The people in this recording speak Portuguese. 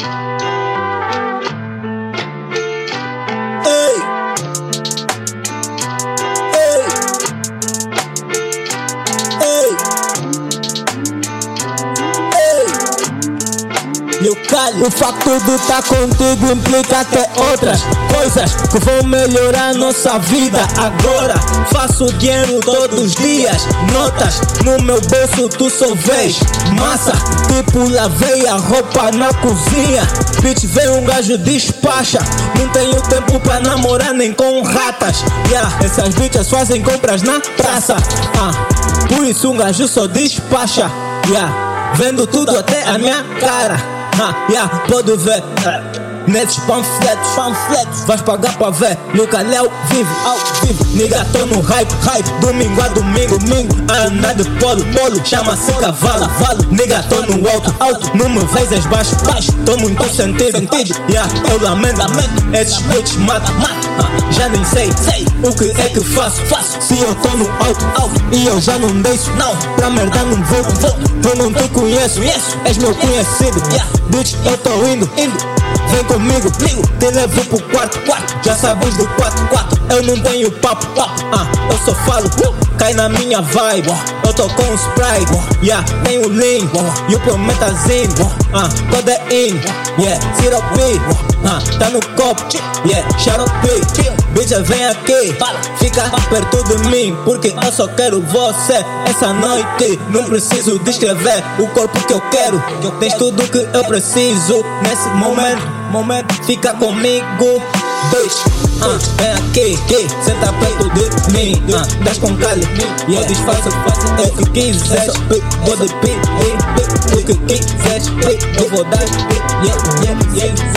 thank you Meu calho, o facto de estar contigo implica até outras coisas que vão melhorar nossa vida agora. Faço dinheiro todos os dias, notas no meu bolso tu só vês massa, tipo lavei a roupa na cozinha. Bitch, vem um gajo despacha, não tenho tempo pra namorar nem com ratas. Yeah, essas bitches fazem compras na praça. Ah, por isso um gajo só despacha. Yeah, vendo tudo até a minha cara. Ha, yeah, pode ver. Nesses panfletos, panfletos, vais pagar pra ver no canal vivo, ao vivo. Nigga, tô no hype, hype, domingo a domingo, domingo. A andar de polo, polo, chama-se cavalo, valo. Nigga, tô no alto, alto, não me vezes baixo, baixo. Tô muito sentido, sentido, yeah, eu lamento, lamento. Esses bitches matam, matam. Ah, já nem sei, sei o que é que faço, faço. Se eu tô no alto, alto, e eu já não deixo, não. Pra merda não vou, vou. Eu não te conheço, conheço, és meu conhecido. Yeah, bitch, eu tô indo, indo. Vem comigo, ligo, te levo pro quarto, quarto. Já sabes do quatro, quatro. Eu não tenho papo, papo. Ah, eu só falo, uh, cai na minha vibe. Eu tô com o Sprite, yeah, tenho lean. E o prometazinho, ah, codeine, yeah, syrup ah, tá no copo, yeah, xarope. Bitch, vem aqui, fica perto de mim, porque eu só quero você essa noite. Não preciso descrever o corpo que eu quero. Tens tudo que eu preciso nesse momento. Momento, fica comigo. Dois, ah, vem aqui, que senta perto de mim. Ah, das com calho, e eu disfarço, faço o que quiser. Vou de pi, o que quiser. Eu vou dar, yeah, yeah, yeah. Uh, uh, uh.